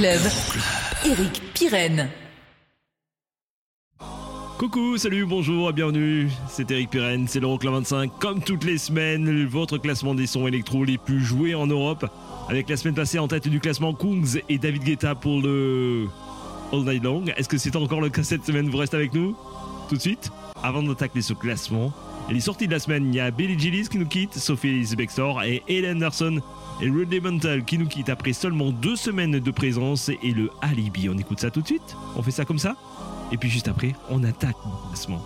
Eric Pirenne. Coucou, salut, bonjour, bienvenue. C'est Eric Pirenne, c'est l'Euroclub 25. Comme toutes les semaines, votre classement des sons électro les plus joués en Europe. Avec la semaine passée en tête du classement Kungs et David Guetta pour le All Night Long. Est-ce que c'est encore le cas cette semaine? Vous restez avec nous? Tout de suite, avant d'attaquer ce classement. Les sorties de la semaine, il y a Billy Gillis qui nous quitte, Sophie Elizabeth Bextor et Helen Anderson et Rodney qui nous quitte après seulement deux semaines de présence et le alibi. On écoute ça tout de suite On fait ça comme ça Et puis juste après, on attaque le classement.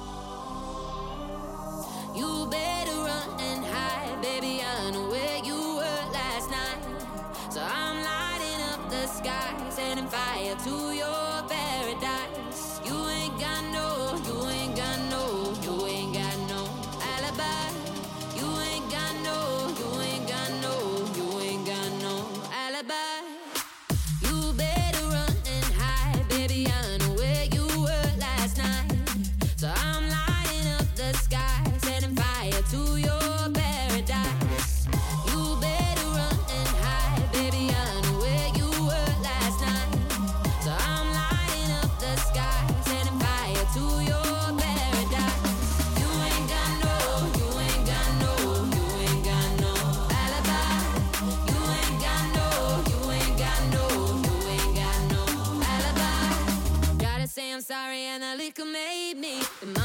sorry, and a liquor made me.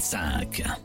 25.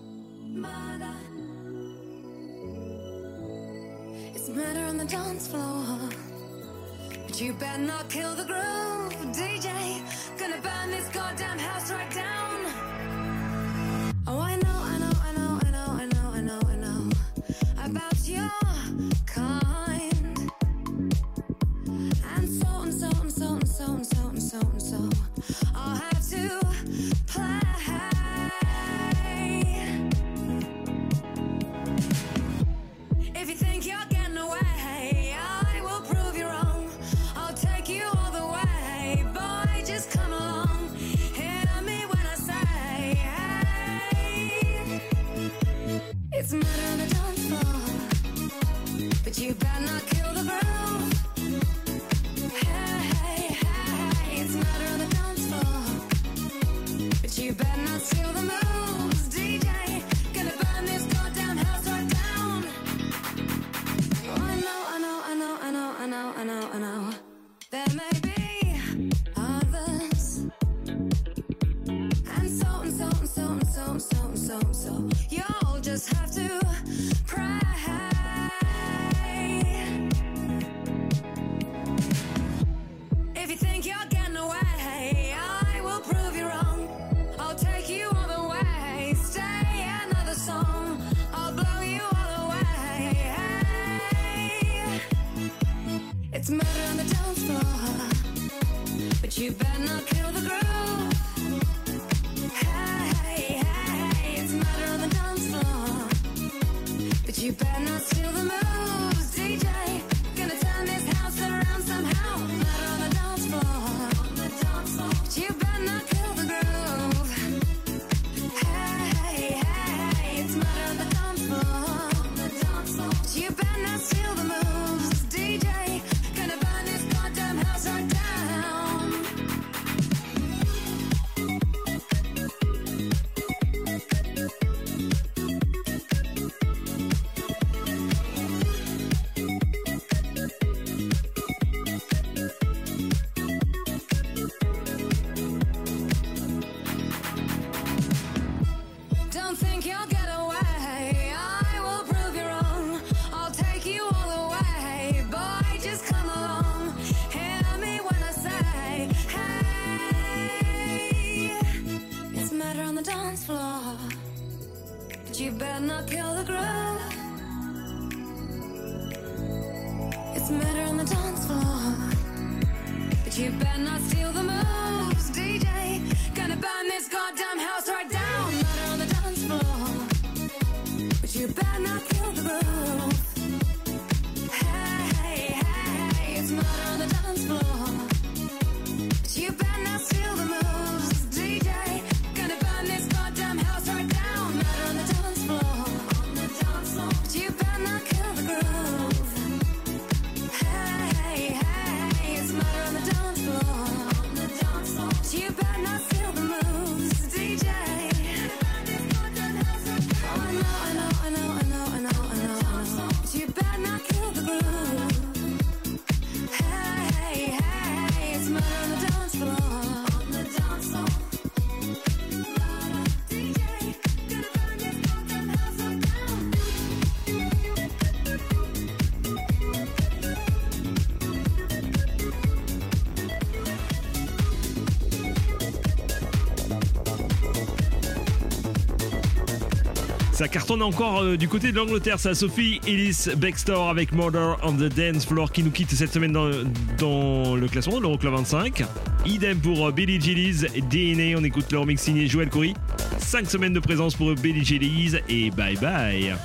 cartonne encore euh, du côté de l'Angleterre. C'est Sophie Ellis Bextor avec Murder on the Dance Floor qui nous quitte cette semaine dans, le classement de l'Euroclub 25. Idem pour euh, Billy Gillies, DNA. On écoute leur mix signé Joël Coury. 5 semaines de présence pour Billy Gillies et bye bye.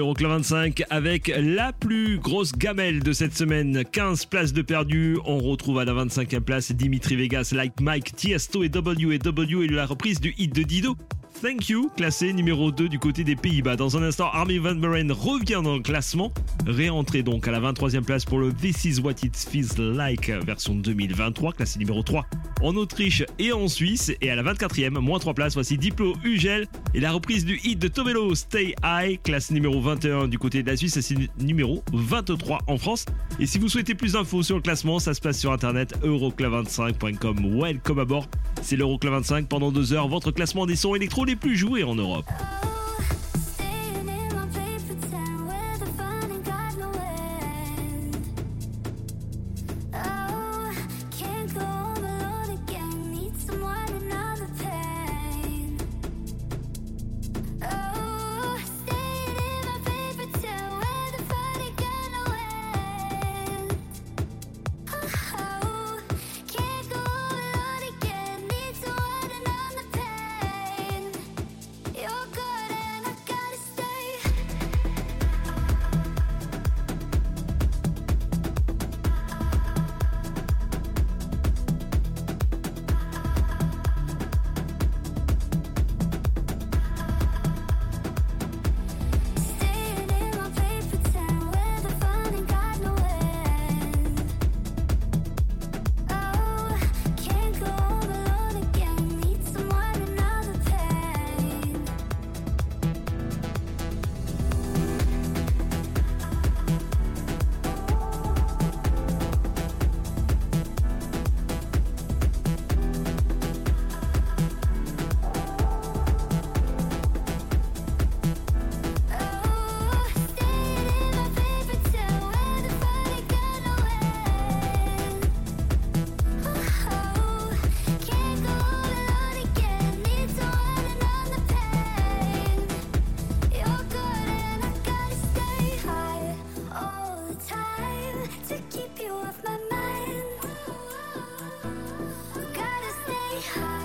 L'Euroclub 25 avec la plus grosse gamelle de cette semaine. 15 places de perdu. On retrouve à la 25e place Dimitri Vegas, Like Mike, Tiesto et W&W et la reprise du hit de Dido. Thank You, classé numéro 2 du côté des Pays-Bas. Dans un instant, Army Van Buren revient dans le classement, réentré donc à la 23e place pour le This Is What It Feels Like version 2023, classé numéro 3 en Autriche et en Suisse. Et à la 24e, moins 3 places, voici Diplo Ugel et la reprise du hit de Tomelo Stay High, classe numéro 21 du côté de la Suisse, et c'est numéro 23 en France. Et si vous souhaitez plus d'infos sur le classement, ça se passe sur internet euroclub25.com. Welcome à bord, c'est l'Euroclub 25 pendant deux heures, votre classement des sons électro les plus joués en Europe. 你好。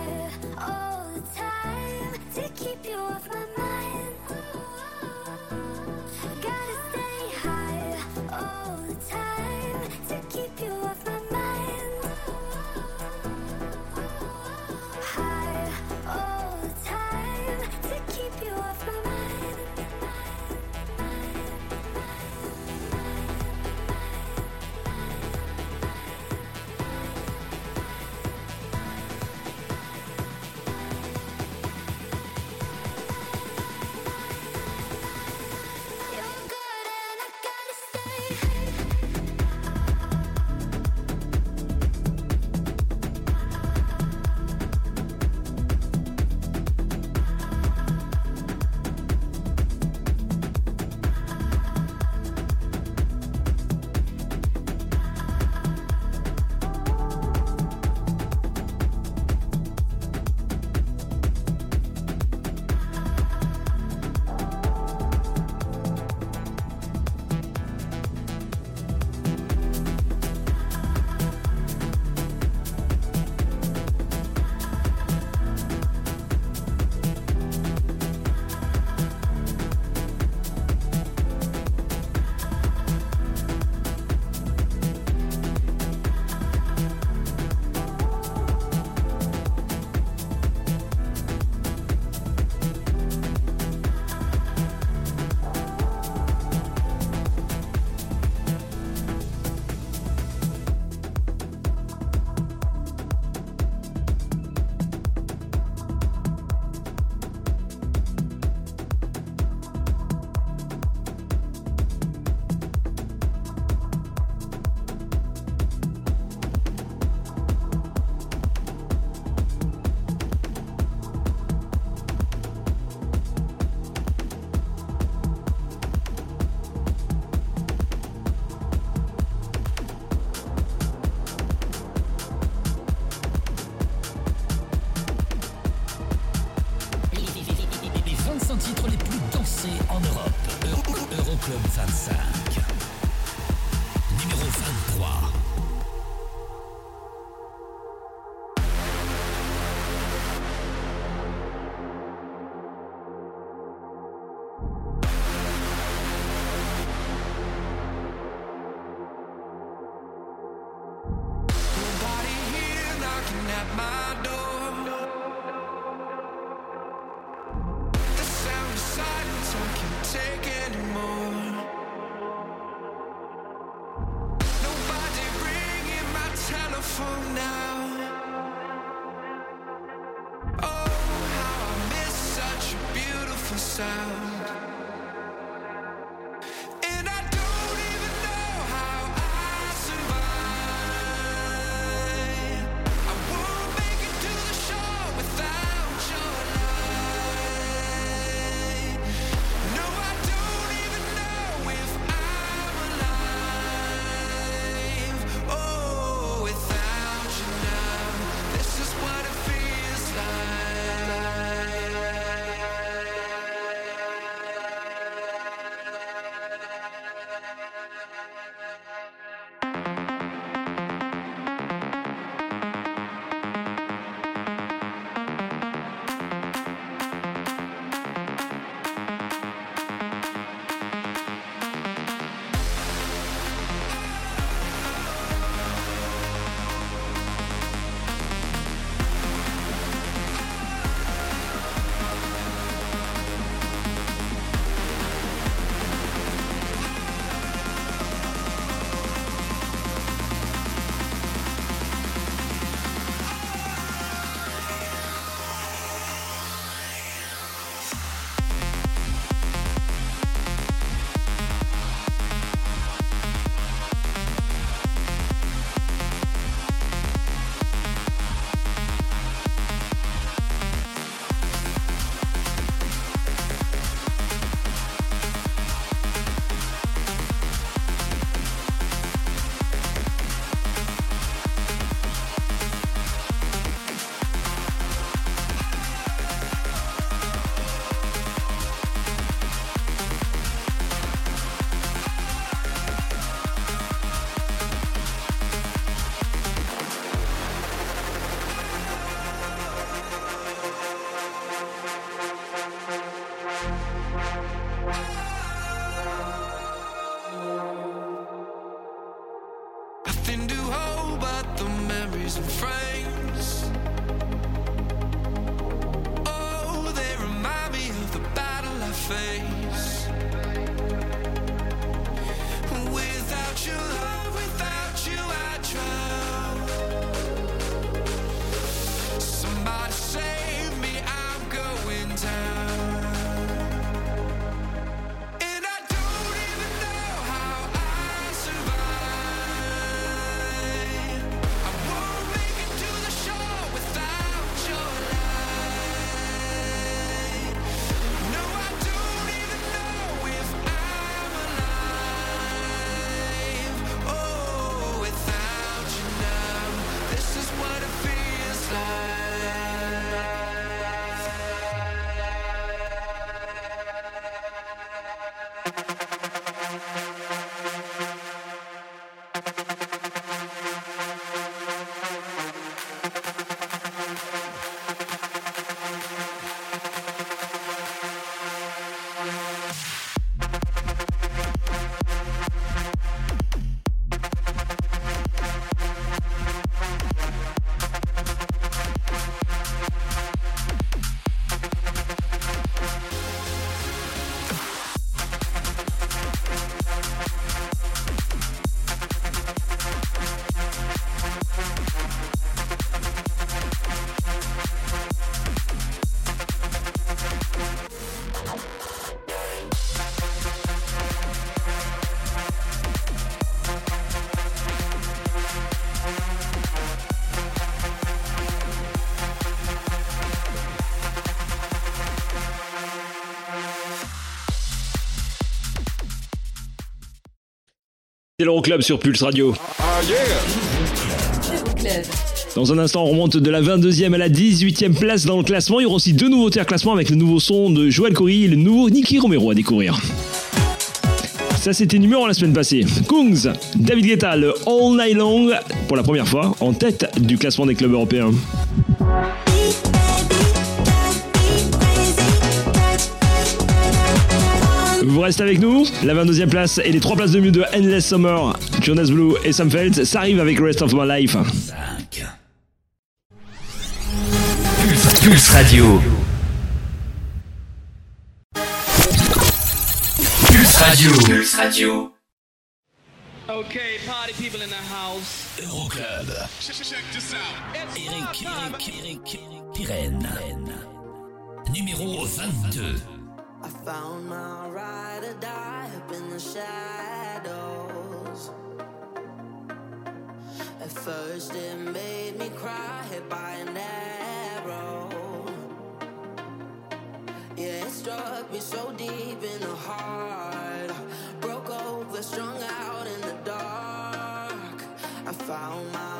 C'est l'Euroclub sur Pulse Radio. Dans un instant, on remonte de la 22e à la 18e place dans le classement. Il y aura aussi deux nouveautés à classement avec le nouveau son de Joël Corey et le nouveau Nicky Romero à découvrir. Ça, c'était numéro la semaine passée. Kungs, David Guetta, le All Night Long, pour la première fois, en tête du classement des clubs européens. Vous restez avec nous. La 22e place et les 3 places de mieux de Endless Summer, Jonas Blue et Sam Feldt, ça arrive avec Rest of My Life. 5. Pulse, Pulse Radio. Pulse Radio. Pulse Radio. Okay, party people in the house. Euroclub. Eric, Eric, Eric, Pirenne. Numéro 22. I found my ride or die up in the shadows. At first, it made me cry, hit by an arrow. Yeah, it struck me so deep in the heart. Broke over, strung out in the dark. I found my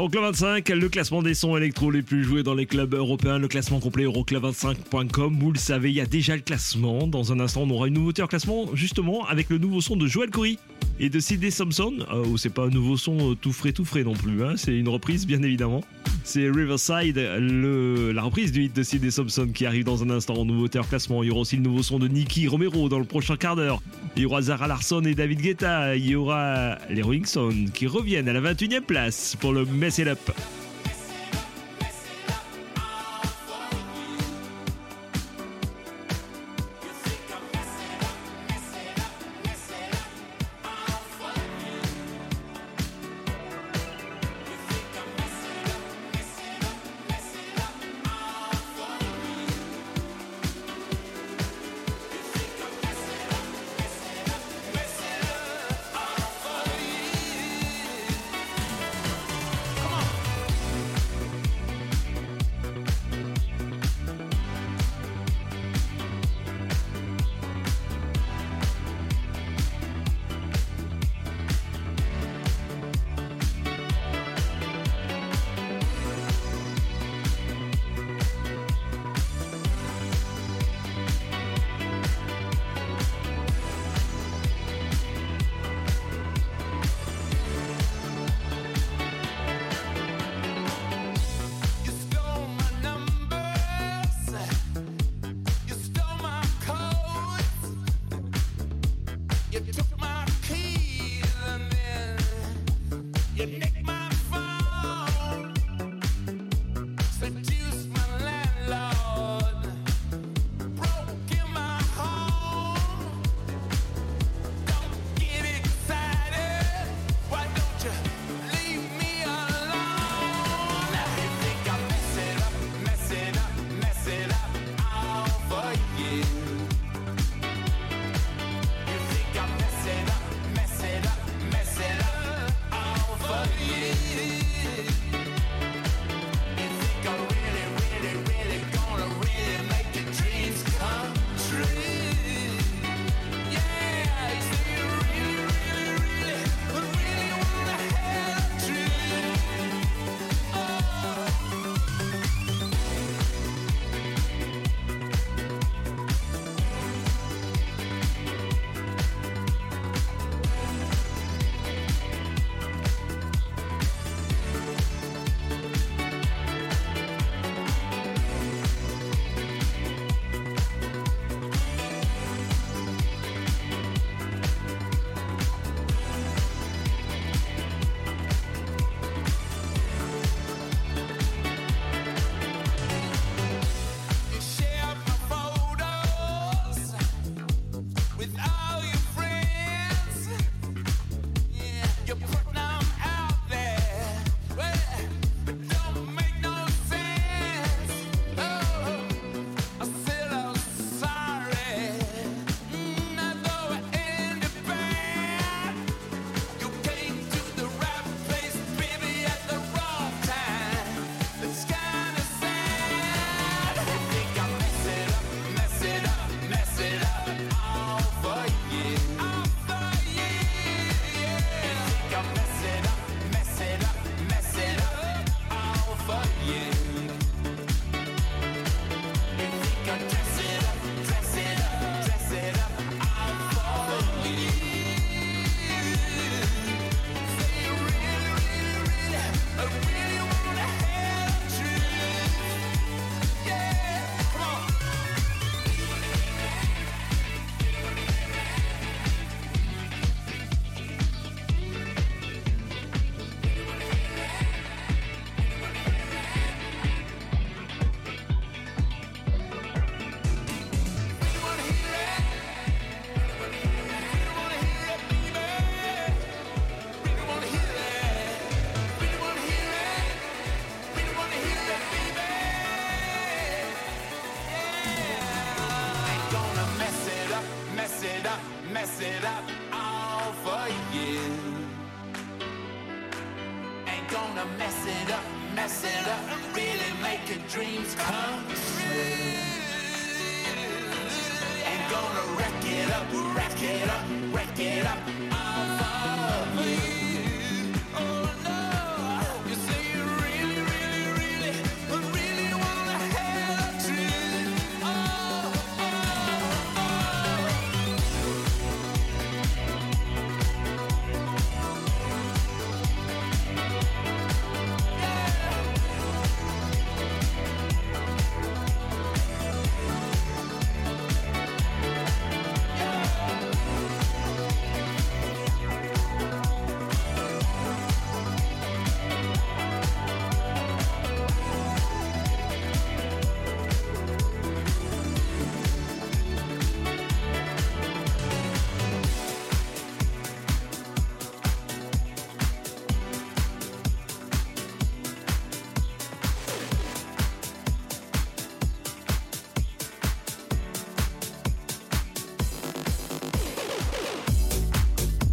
C'est l'Euroclub 25, le classement des sons électro les plus joués dans les clubs européens, le classement complet euroclub25.com. Vous le savez, il y a déjà le classement. Dans un instant, on aura une nouveauté en classement, justement, avec le nouveau son de Joel Corey et de C.D. Thompson. Euh, c'est pas un nouveau son euh, tout frais, tout frais non plus. hein. C'est une reprise, bien évidemment. C'est Riverside, la reprise du hit de C.D. Thompson qui arrive dans un instant en nouveauté en classement. Il y aura aussi le nouveau son de Nicky Romero dans le prochain quart d'heure. Il y aura Zara Larson et David Guetta. Il y aura les Rolling qui reviennent à la 21e place pour le Mess It Up.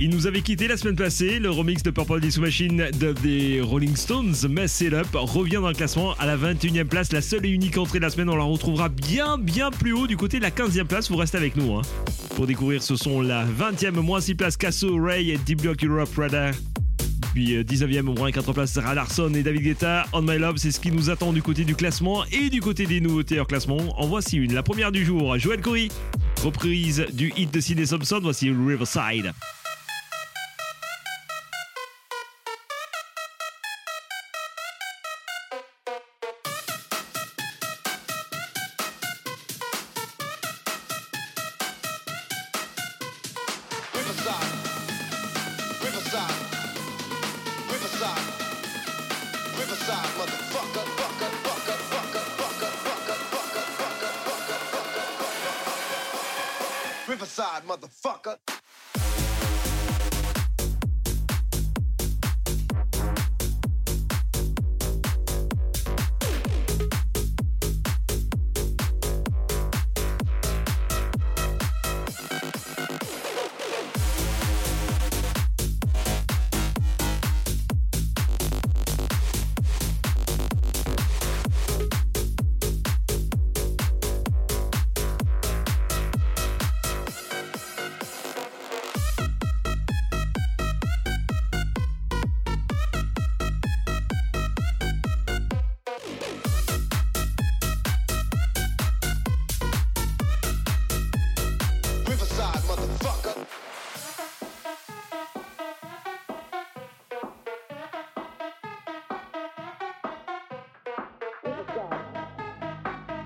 Il nous avait quitté la semaine passée. Le remix de Purple Disco Machine de The Rolling Stones, Mess It Up, revient dans le classement à la 21e place. La seule et unique entrée de la semaine, on la retrouvera bien, bien plus haut du côté de la 15e place. Vous restez avec nous. hein. Pour découvrir ce son, la 20e, moins 6 places, Casso, Ray et Deep Block Europe Radar. Puis euh, 19e, au moins 4 places, Sarah Larson et David Guetta. On My Love, c'est ce qui nous attend du côté du classement et du côté des nouveautés hors classement. En voici une. La première du jour, Joël Corey. Reprise du hit de Sidney Thompson. Voici. Riverside.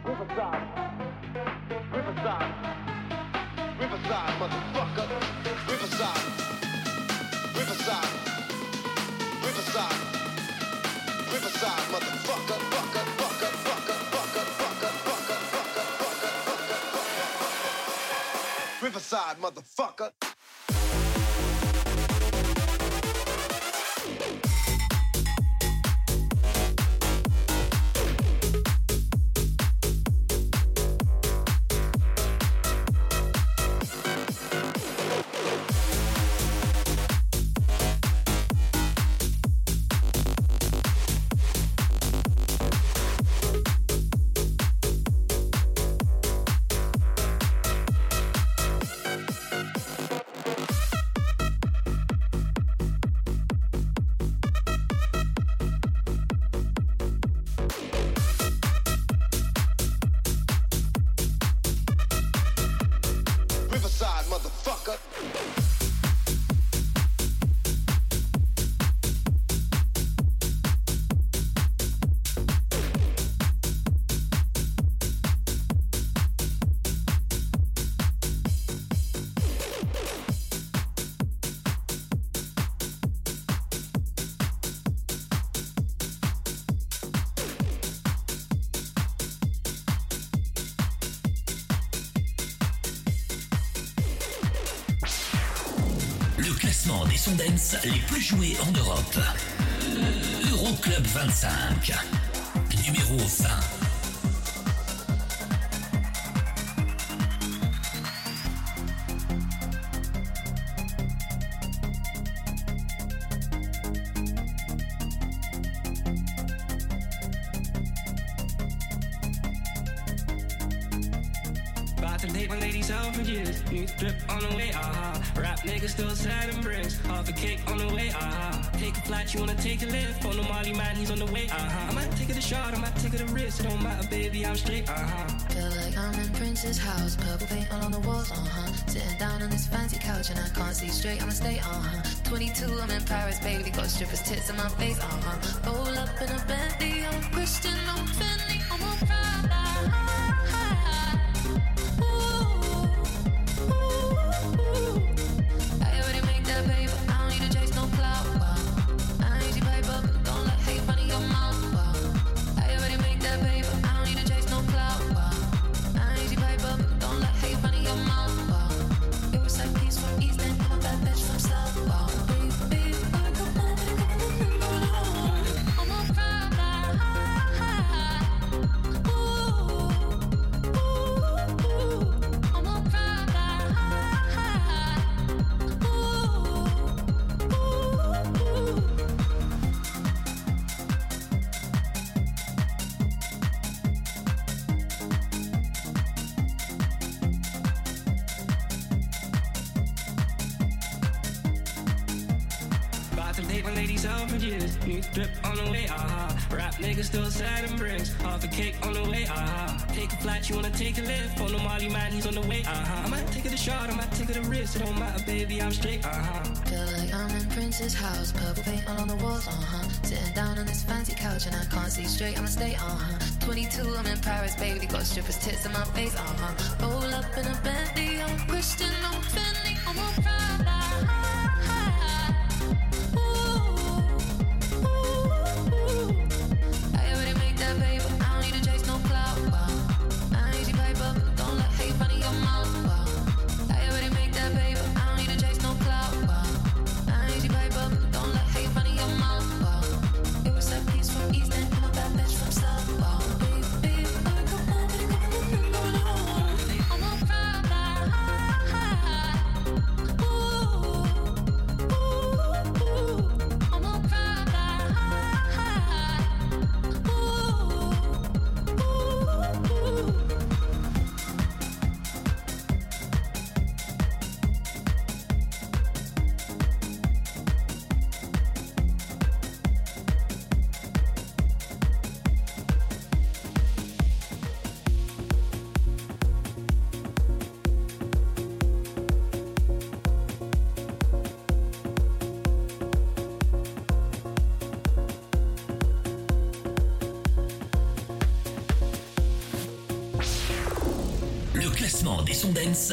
Riverside. Riverside. Riverside, motherfucker. Riverside. Riverside. Riverside. Riverside, motherfucker. Fucker, fucker, fucker, fucker, fucker, fucker, fucker, fucker, fucker, fucker. Riverside, motherfucker. Les plus joués en Europe. Euroclub 25. Numéro 20. Shot on my ticket to wrist, it don't matter, baby, I'm straight, uh huh. Feel like I'm in Prince's house, purple paint all on the walls, uh huh. Sitting down on this fancy couch and I can't see straight, I'ma stay, uh huh. 22, I'm in Paris, baby, got strippers' tits in my face, uh huh. Roll up in a bendy, I'm Christian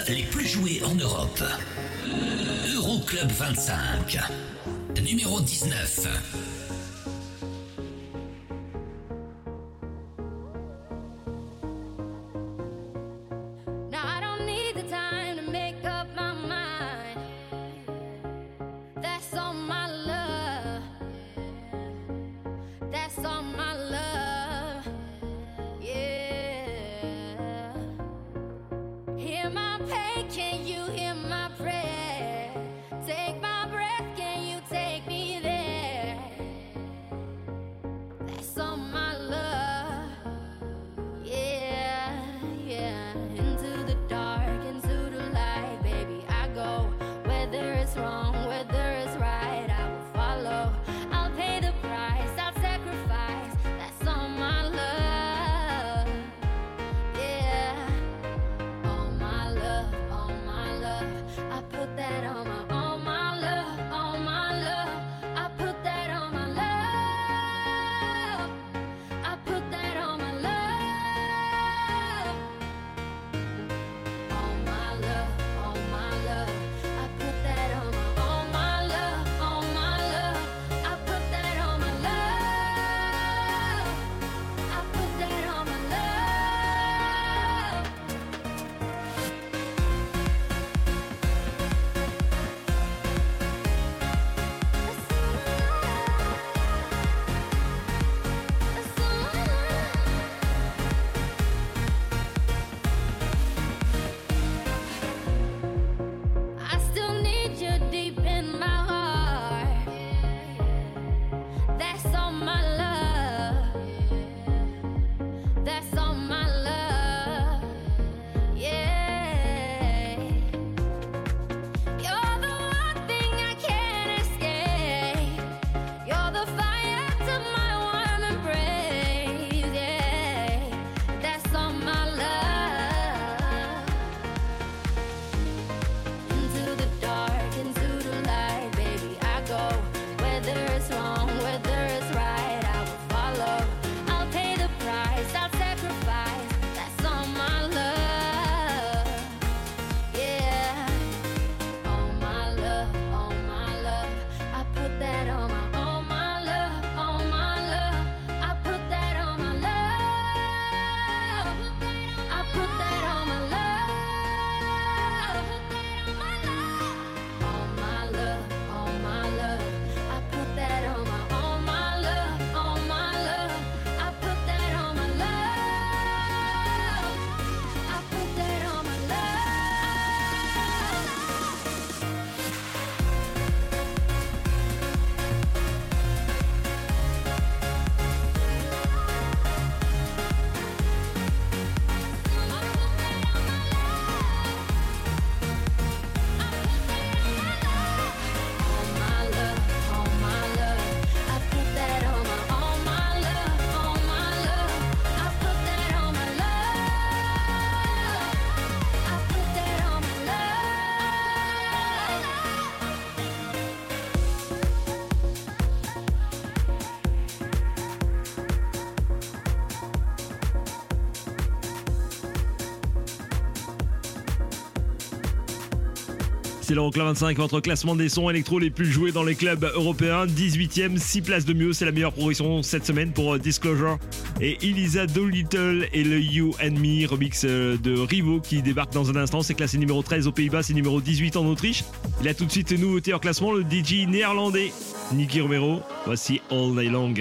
les plus joués en Europe. Euh, Euroclub 25, numéro 19. C'est l'Euroclub 25, votre classement des sons électro les plus joués dans les clubs européens. 18ème, 6 places de mieux, c'est la meilleure progression cette semaine pour euh, Disclosure. Et Elisa Dolittle et le You and Me remix euh, de Rivo qui débarque dans un instant. C'est classé numéro 13 aux Pays-Bas, c'est numéro 18 en Autriche. Il a tout de suite une nouveauté en classement, le DJ néerlandais Nicky Romero. Voici All Day Long.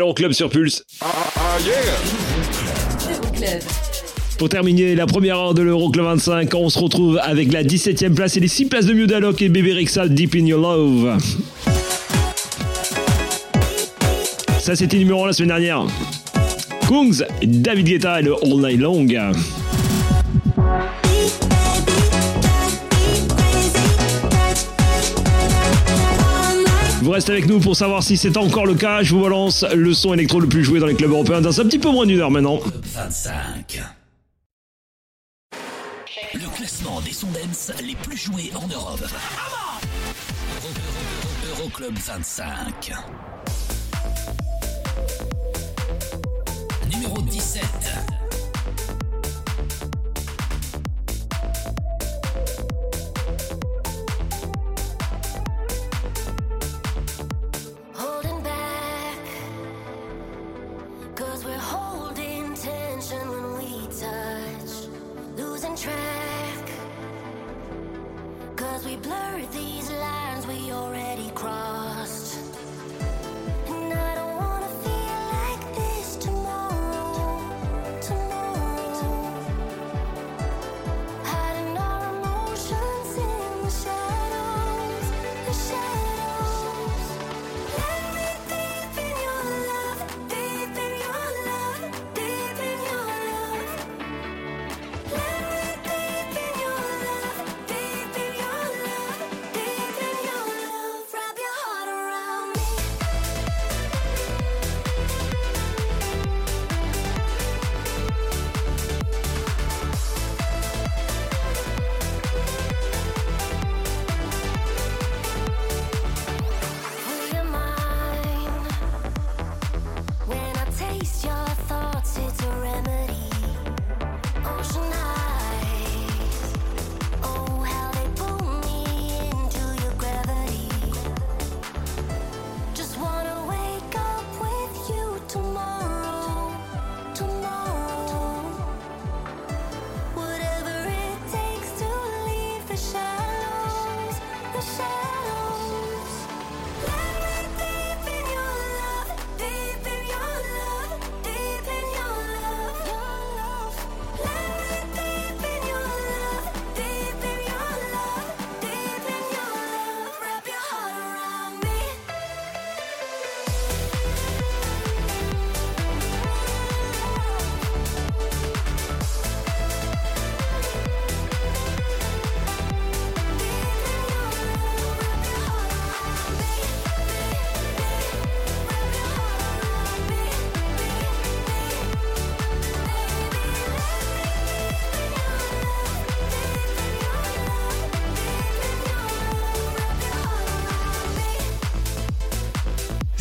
l'Euroclub sur Pulse. Pour terminer la première heure de l'Euroclub 25, on se retrouve avec la 17ème place et les 6 places de Mudalok et Bébé Rexal Deep in Your Love. Ça, c'était numéro 1 la semaine dernière. Kungs, David Guetta et le All Night Long. Vous restez avec nous pour savoir si c'est encore le cas. Je vous balance le son électro le plus joué dans les clubs européens dans un petit peu moins d'une heure maintenant. 25. Le classement des Sondens les plus joués en Europe. Euro- Euro- Euroclub 25.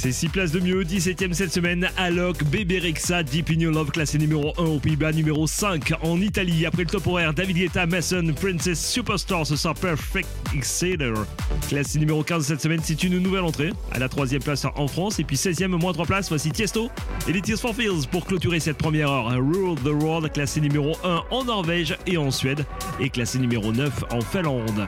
C'est 6 places de mieux, 17ème cette semaine, Alok, Bébé Rexa, Deep in Your Love, classé numéro 1 aux Pays-Bas, numéro 5 en Italie. Après le top horaire, David Guetta, Mason, Princess Superstar, ce sera Perfect Exceder. Classé numéro 15 cette semaine, c'est une nouvelle entrée. À la troisième place en France, et puis 16ème, moins 3 places, voici Tiesto et les Tears for Fears pour clôturer cette première heure. Rule the World, classé numéro 1 en Norvège et en Suède, et classé numéro 9 en Finlande.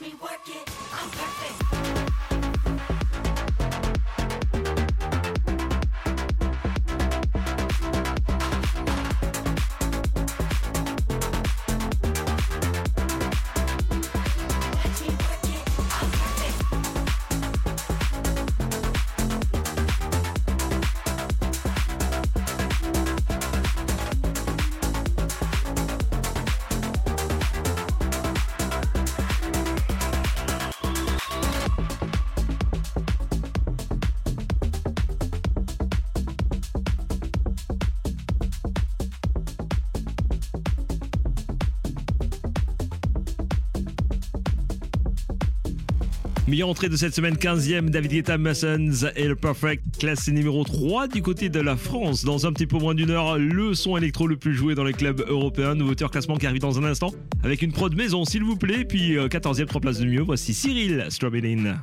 watch me work it. I'm perfect. Entrée de cette semaine, 15e, David Guetta, Masons et le Perfect, classé numéro 3 du côté de la France. Dans un petit peu moins d'une heure, le son électro le plus joué dans les clubs européens. Nouveau classement qui arrive dans un instant avec une prod maison, s'il vous plaît. Puis euh, 14e, 3 places de mieux. Voici Cyril Strobelin.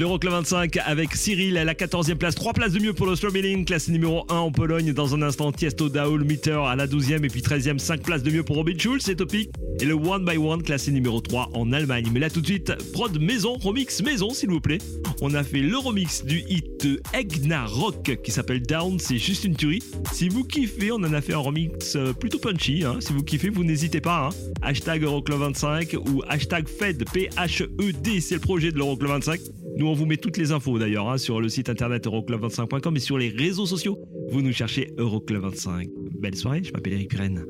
L'Euroclub 25 avec Cyril à la 14e place. 3 places de mieux pour le Strobelin, classe numéro 1 en Pologne. Dans un instant, Tiesto Daoul Meter à la 12e et puis 13e, 5 places de mieux pour Robin Schulz, c'est topic. Et le One by One, classé numéro 3 en Allemagne. Mais là tout de suite, prod maison, remix maison s'il vous plaît. On a fait le remix du hit Egna Rock qui s'appelle Down, c'est juste une tuerie. Si vous kiffez, on en a fait un remix euh, plutôt punchy. hein. Si vous kiffez, vous n'hésitez pas. hein. Hashtag Euroclub 25 ou hashtag FED, P-H-E-D, c'est le projet de l'Euroclub 25. Nous, on vous met toutes les infos d'ailleurs hein, sur le site internet euroclub25.com et sur les réseaux sociaux. Vous nous cherchez Euroclub25. Belle soirée, je m'appelle Eric Pirenne.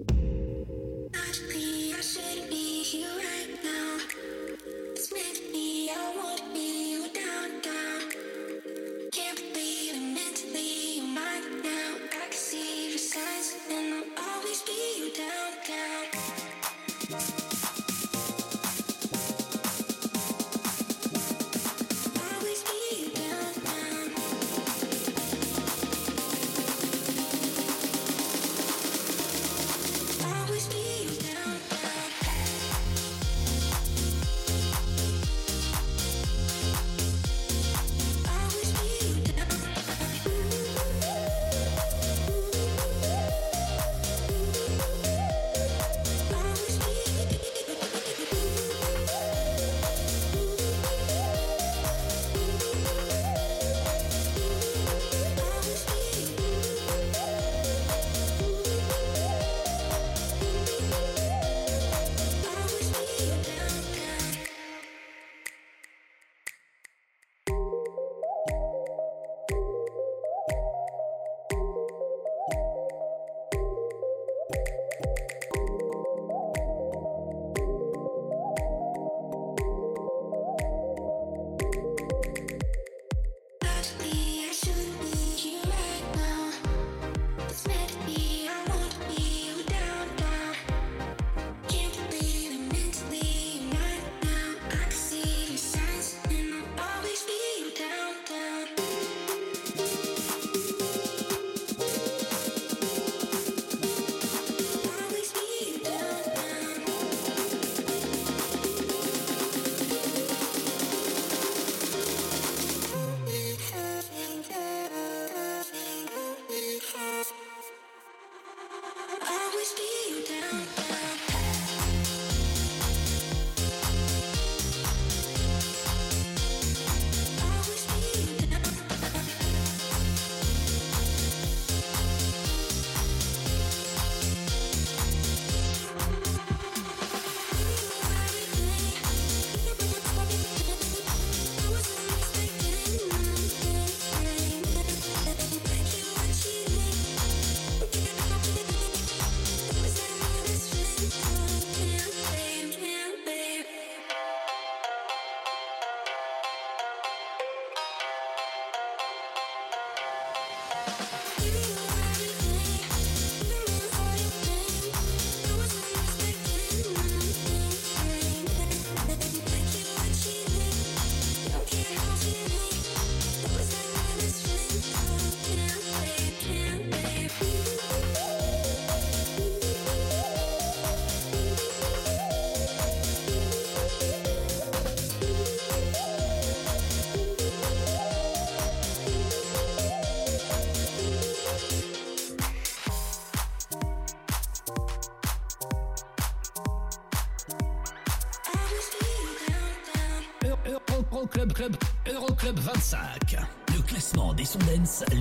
Classement des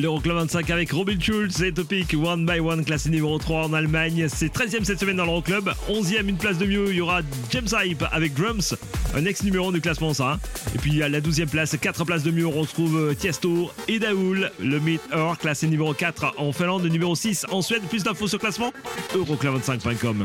L'Euroclub 25 avec Robin Schulz et Topic One by One, classé numéro 3 en Allemagne. C'est 13e cette semaine dans l'Euroclub. 11e, une place de mieux, il y aura James Hype avec Drums, un ex-numéro du classement ça. hein. Et puis à la 12e place, 4 places de mieux, on retrouve euh, Tiesto et Daoul, le Meet Her, classé numéro 4 en Finlande, numéro 6 en Suède. Plus d'infos sur classement, euroclub25.com.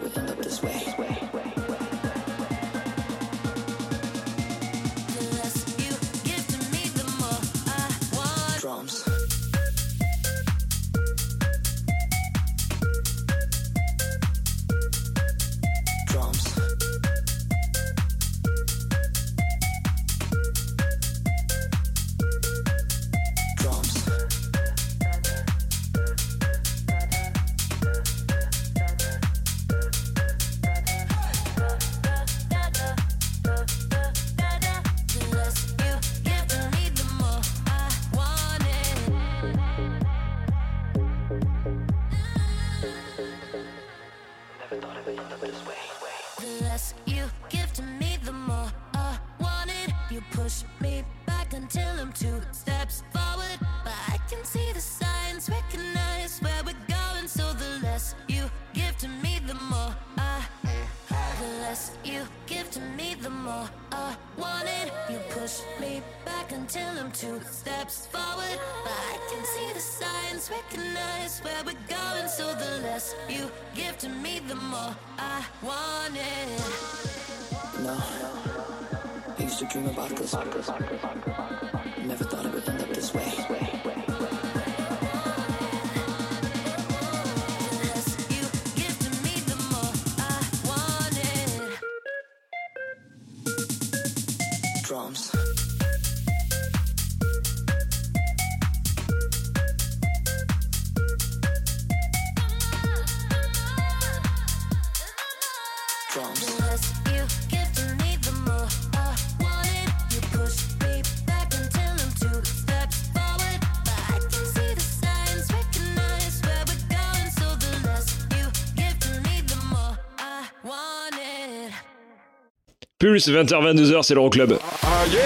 Pulse, 20h, 22h, c'est l'Euroclub. Ah yeah!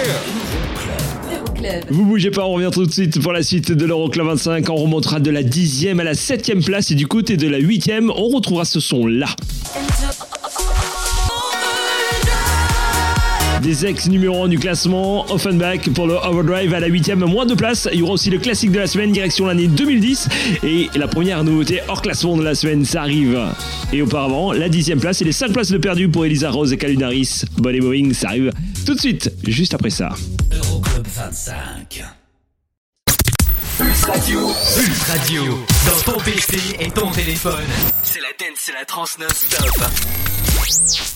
Vous bougez pas, on revient tout de suite pour la suite de l'Euroclub 25. On remontera de la 10e à la 7e place et du côté de la 8e, on retrouvera ce son-là. Des ex numéro 1 du classement, Offenbach pour le Overdrive à la 8e, moins de place. Il y aura aussi le classique de la semaine, direction l'année 2010. Et la première nouveauté hors classement de la semaine, ça arrive. Et auparavant, la 10e place et les 5 places de perdu pour Elisa Rose et Calunaris. Bonnet Boeing, ça arrive tout de suite, juste après ça. Euroclub 25. Pulse Radio. Pulse Radio. Dans ton PC et ton téléphone. C'est la dance, c'est la trans non-stop.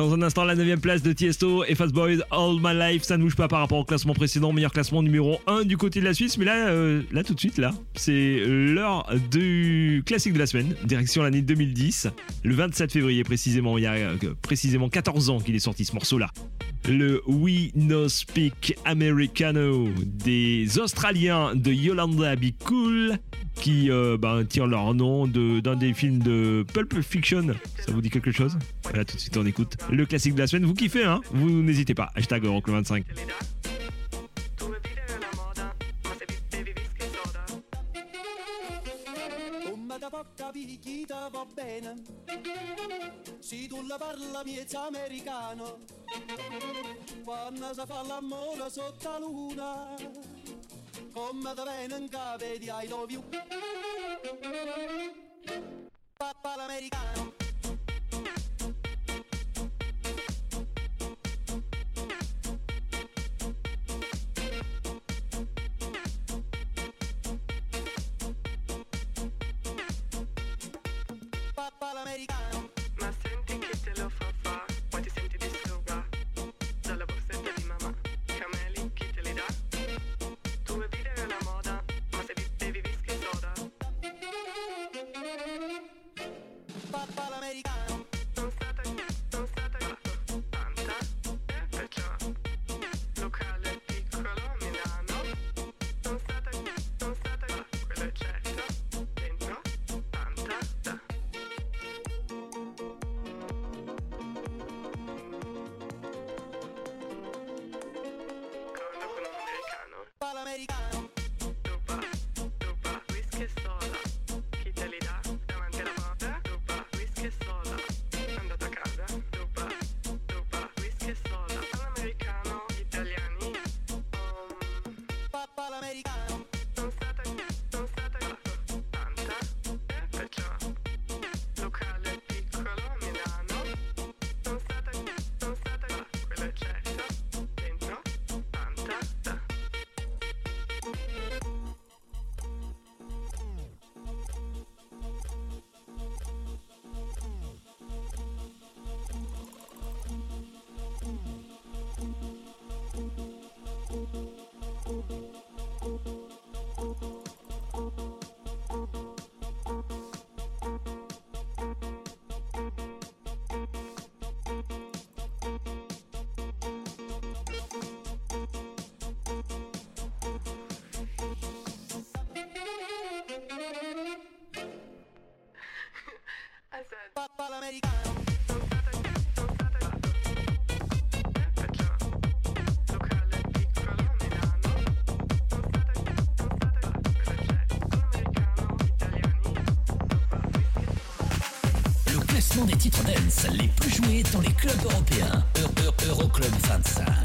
Dans un instant, la 9 place de Tiesto et Fast Boys All My Life. Ça ne bouge pas par rapport au classement précédent. Meilleur classement numéro 1 du côté de la Suisse. Mais là, euh, là tout de suite, là, c'est l'heure du classique de la semaine. Direction l'année 2010. Le 27 février, précisément. Il y a euh, précisément 14 ans qu'il est sorti ce morceau-là. Le We No Speak Americano des Australiens de Yolanda Be Cool qui euh, ben, tirent leur nom de- d'un des films de Pulp Fiction. Ça vous dit quelque chose? Voilà, tout de suite on écoute le classique de la semaine. Vous kiffez, hein? Vous n'hésitez pas. Hashtag Euroclub 25. Picchita va bene. Se tu la parla miezza americano. Quando si fa l'amore sotto la luna Come da bene in capo di I love you Papà l'americano titres dance les plus joués dans les clubs européens. Euroclub -Euro 25.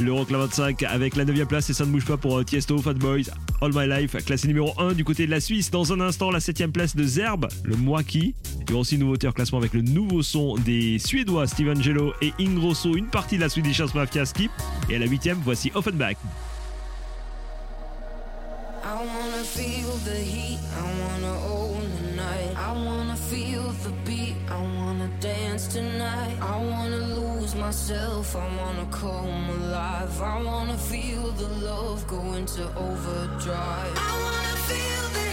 L'Euroclub 25 avec la 9 place et ça ne bouge pas pour euh, Tiesto, Fat Boys, All My Life, classé numéro 1 du côté de la Suisse. Dans un instant, la 7 place de Zerbe, le Moaki. Il y aura aussi une nouveauté en classement avec le nouveau son des Suédois Steven Gelo et Ingrosso, une partie de la Swedish House Mafia Skip. Et à la 8 voici Offenbach. love go into overdrive. I wanna feel this.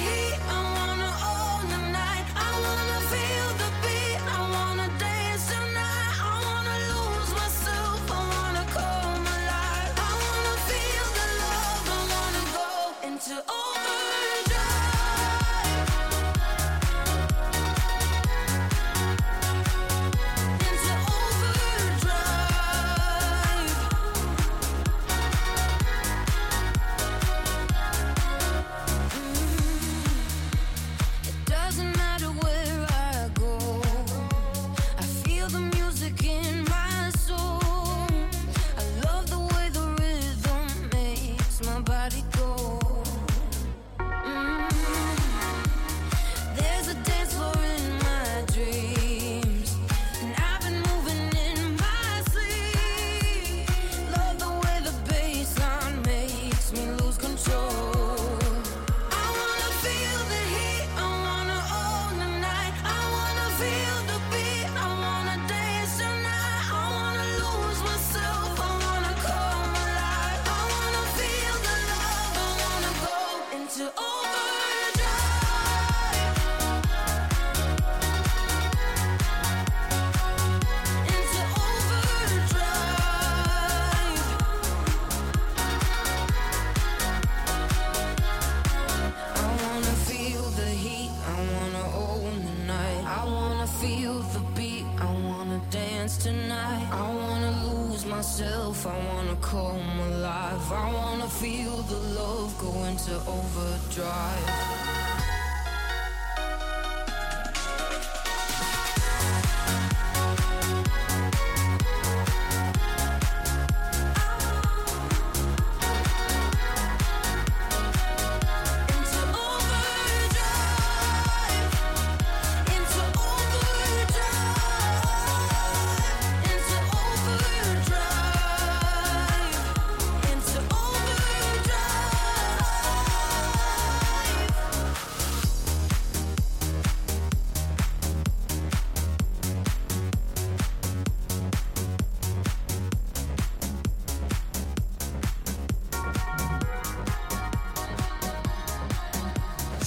I wanna come alive. I wanna feel the love go into overdrive.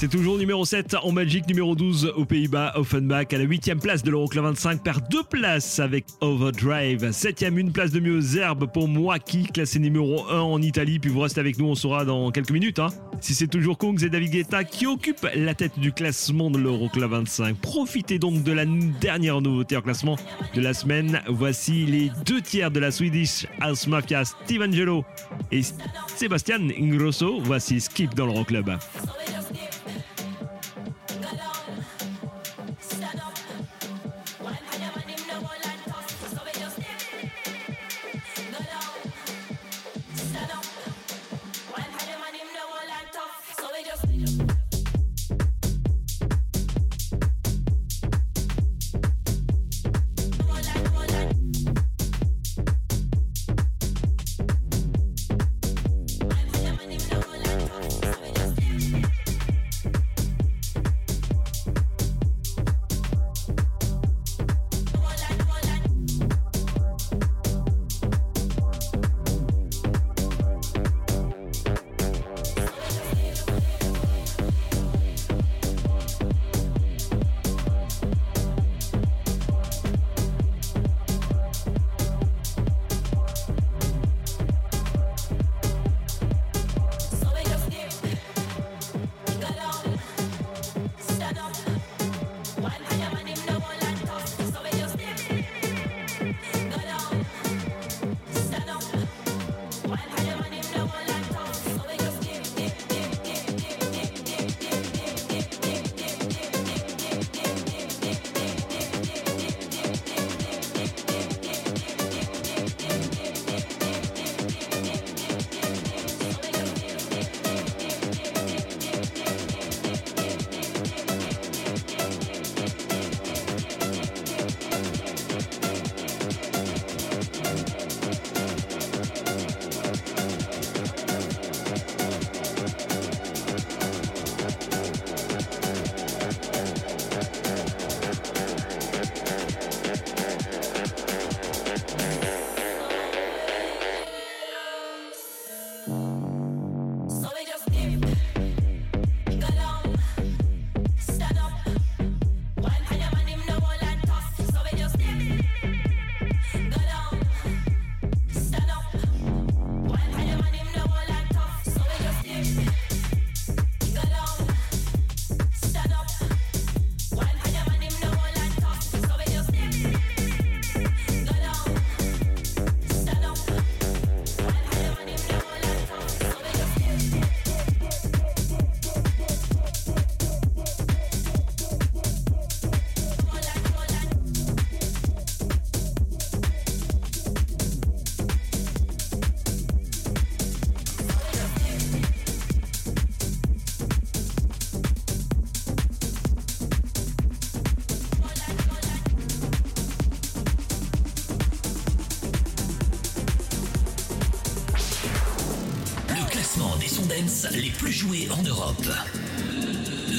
C'est toujours numéro 7 en Belgique, numéro 12 aux Pays-Bas, Offenbach à la 8 place de l'Euroclub 25 perd deux places avec Overdrive. 7 une place de mieux Zerbe pour moi qui classé numéro 1 en Italie. Puis vous restez avec nous, on saura dans quelques minutes. hein. Si c'est toujours Kungs et David Guetta qui occupent la tête du classement de l'Euroclub 25. Profitez donc de la dernière nouveauté en classement de la semaine. Voici les deux tiers de la Swedish House Mafia, Steve Angelo et Sébastien Ingrosso. Voici Skip dans l'Euroclub.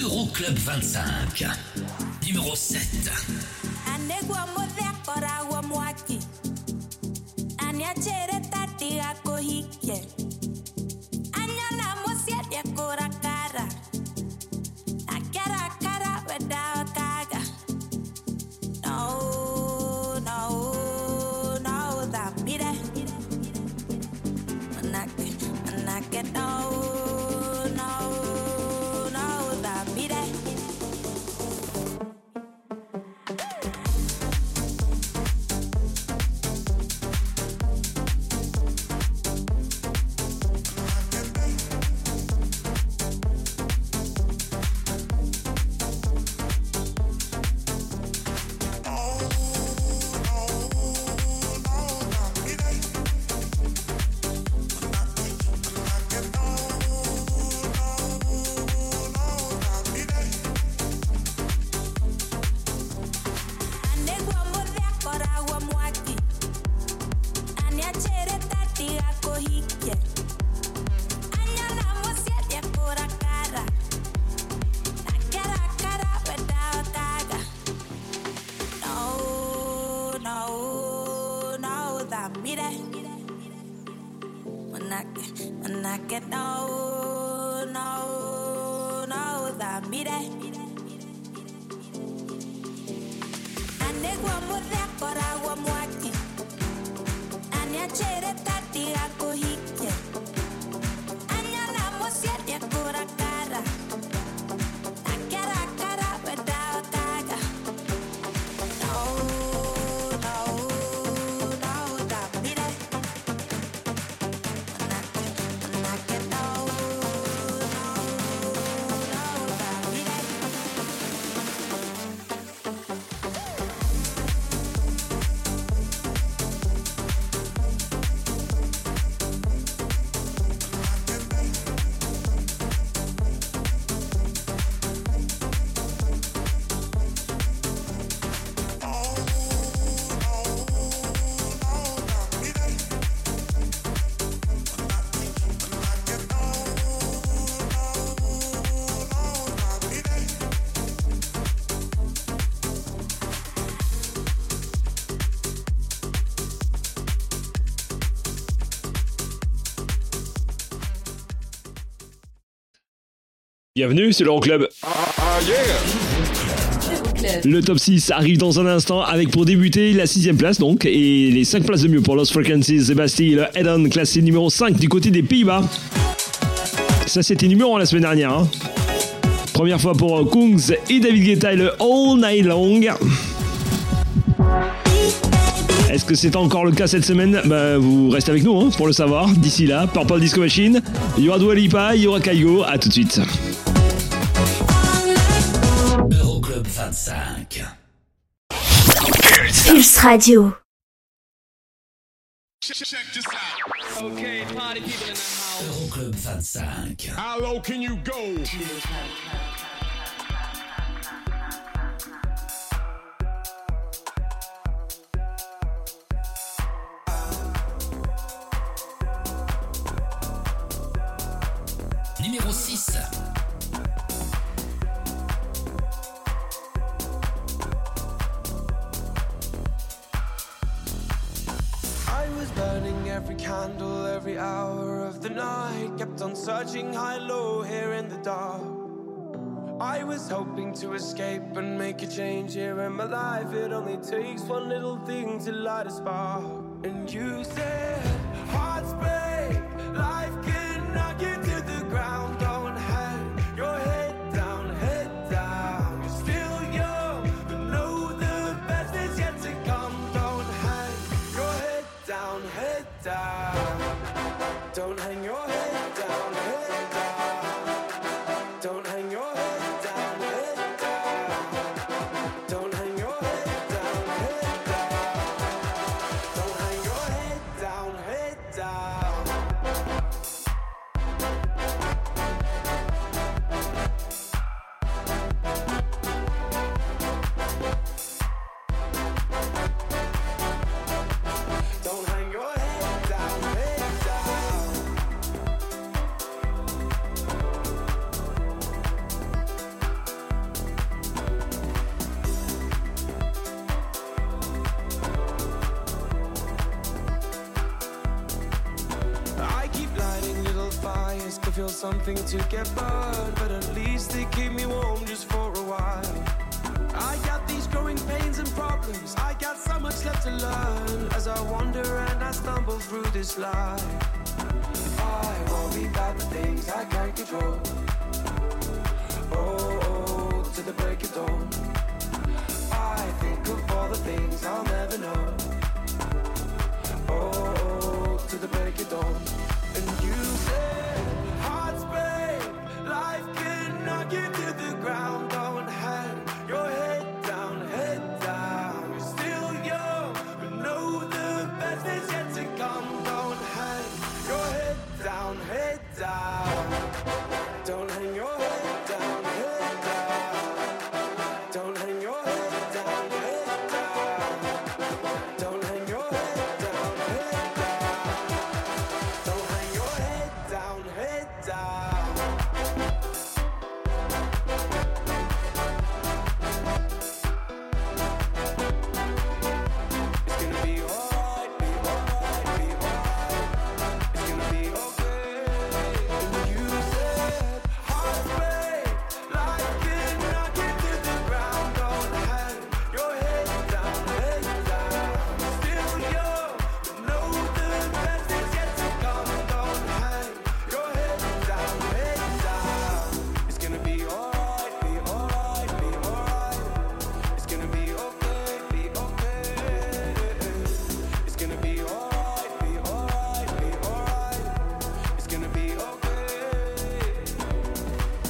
Euroclub 25. Numéro 7. Bienvenue, c'est l'Euroclub. Le top 6 arrive dans un instant avec pour débuter la sixième place donc et les 5 places de mieux pour Lost Frequencies et Bastille Eden classé numéro 5 du côté des Pays-Bas. Ça c'était numéro 1 la semaine dernière. hein. Première fois pour euh, Kungs et David Guetta et le All Night Long. Est-ce que c'est encore le cas cette semaine? Bah, Vous restez avec nous hein, pour le savoir. D'ici là, Purple Disco Machine, il y aura Dua Lipa, il y aura Kaigo. À tout de suite. 25. Pulse Radio. Okay, party people in the house. Euroclub 25. How low can you go? Numéro 6. Every candle every hour of the night. Kept on searching high, low, here in the dark. I was hoping to escape and make a change here in my life. It only takes one little thing to light a spark. And you said, Hearts break, life can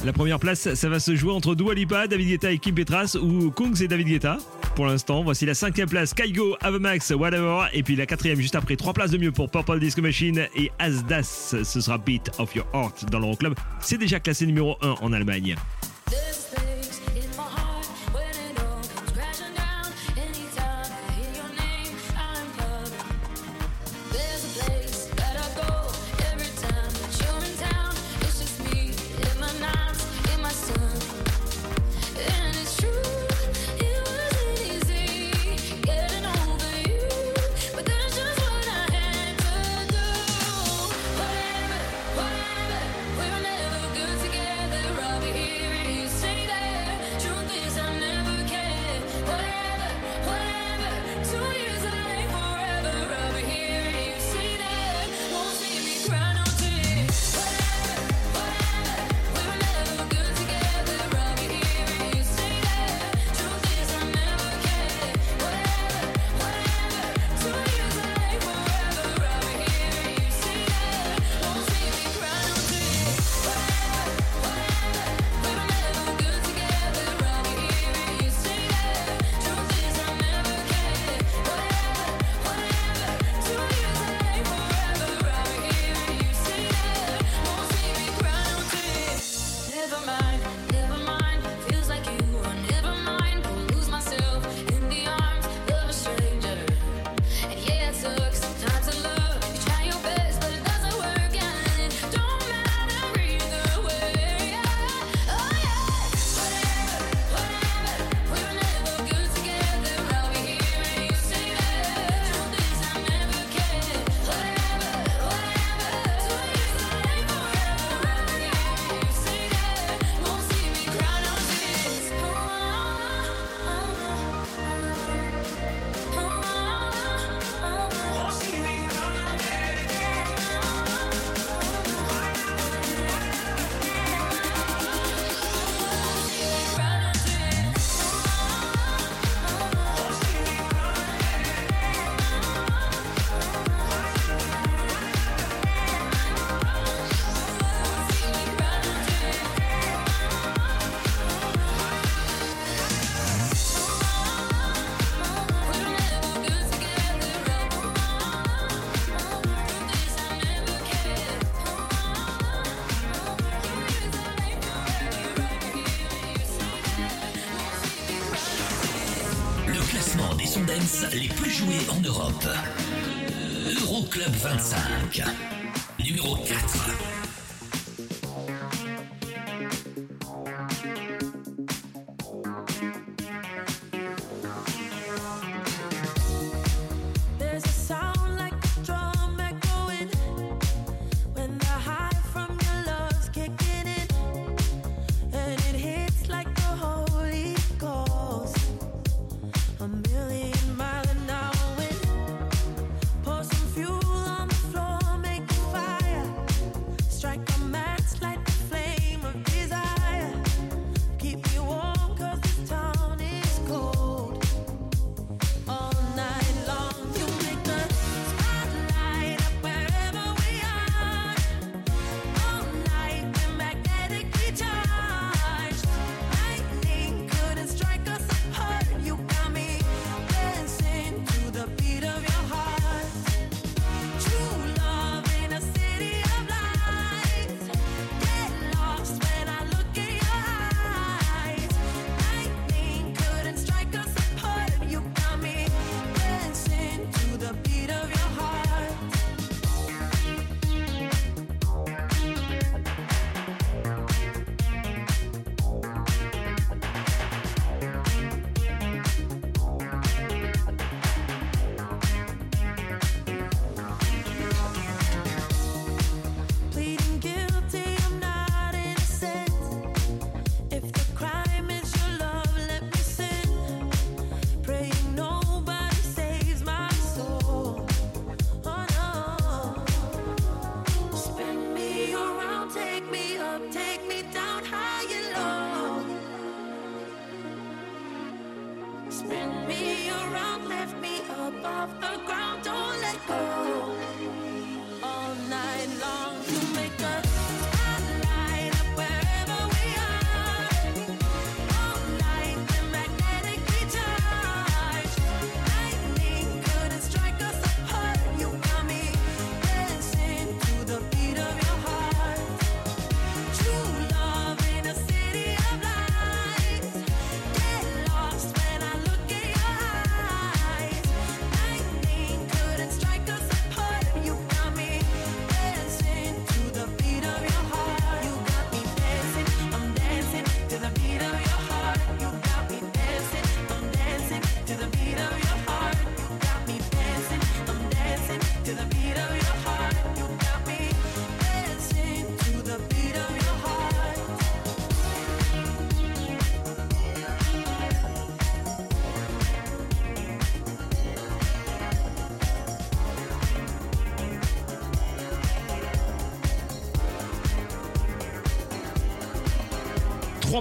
La première place, ça va se jouer entre Dua Lipa, David Guetta et Kim Petras ou Kungs et David Guetta. Pour l'instant, voici la cinquième place, Kaigo, Avemax, Whatever. Et puis la quatrième, juste après, trois places de mieux pour Purple Disco Machine et Asdas. Ce sera Beat of Your Heart dans l'Euroclub. C'est déjà classé numéro 1 en Allemagne.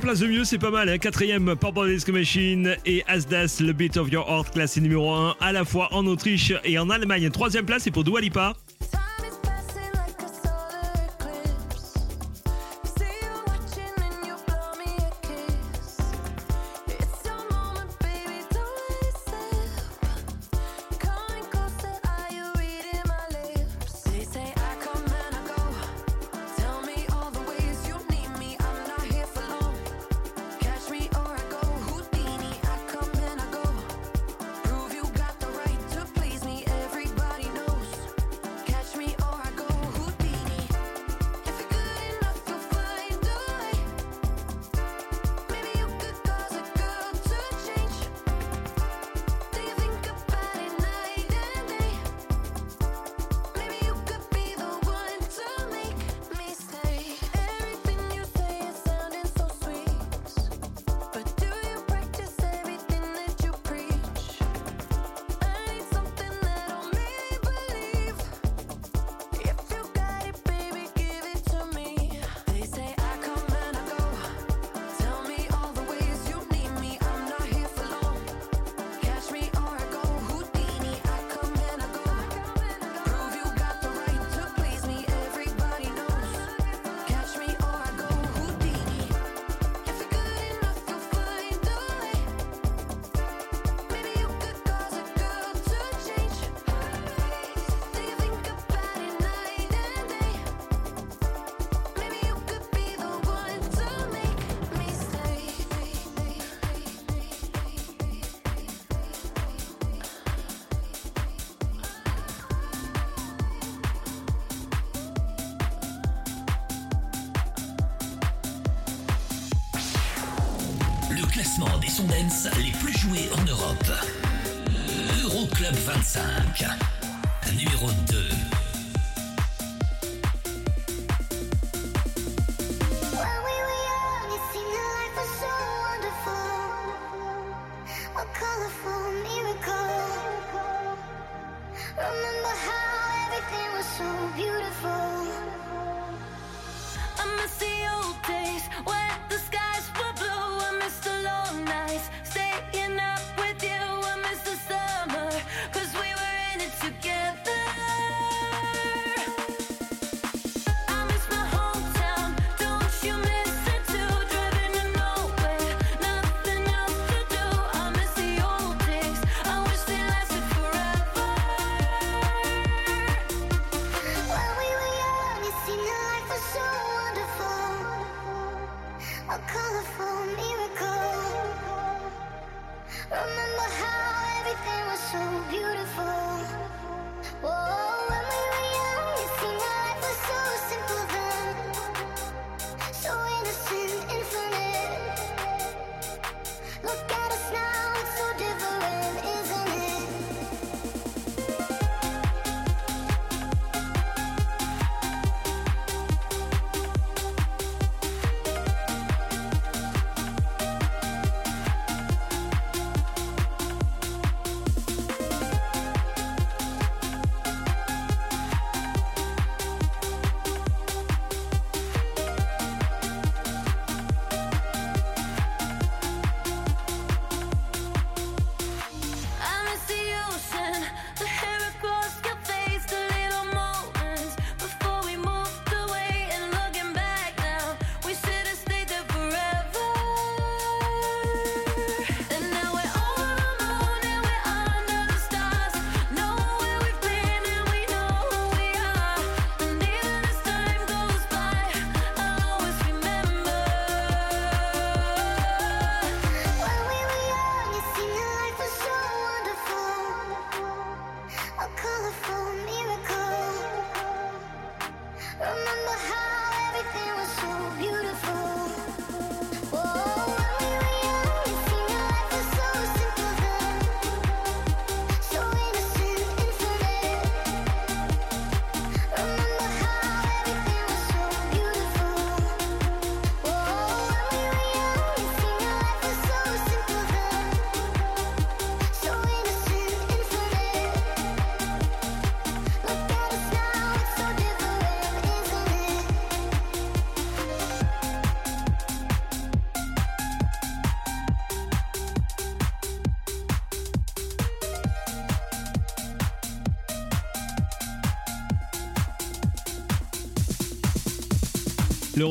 Place de mieux, c'est pas mal. Hein. Quatrième, Purple Disco Machine et Asdas, le Beat of Your Heart, classé numéro 1 à la fois en Autriche et en Allemagne. Troisième place, c'est pour Dualipa. des sons les plus joués en Europe. Euroclub 25, numéro 2.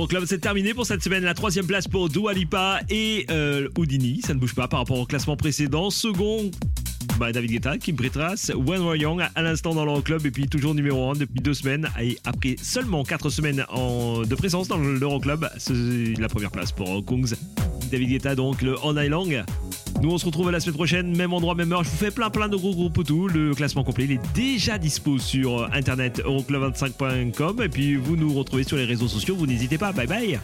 L'Euroclub c'est terminé pour cette semaine. La troisième place pour Dua Lipa et euh, Houdini. Ça ne bouge pas par rapport au classement précédent. Second, bah, David Guetta, Kim Petras, When We're Young à l'instant dans l'Euroclub et puis toujours numéro 1 depuis deux semaines. Et après seulement quatre semaines de présence dans l'Euroclub, c'est la première place pour Kungs. David Guetta donc le On Long. Nous on se retrouve la semaine prochaine, même endroit, même heure. Je vous fais plein plein de gros gros poutous. Le classement complet il est déjà dispo sur euh, internet euroclub25.com et puis vous nous retrouvez sur les réseaux sociaux. Vous n'hésitez pas. Bye bye.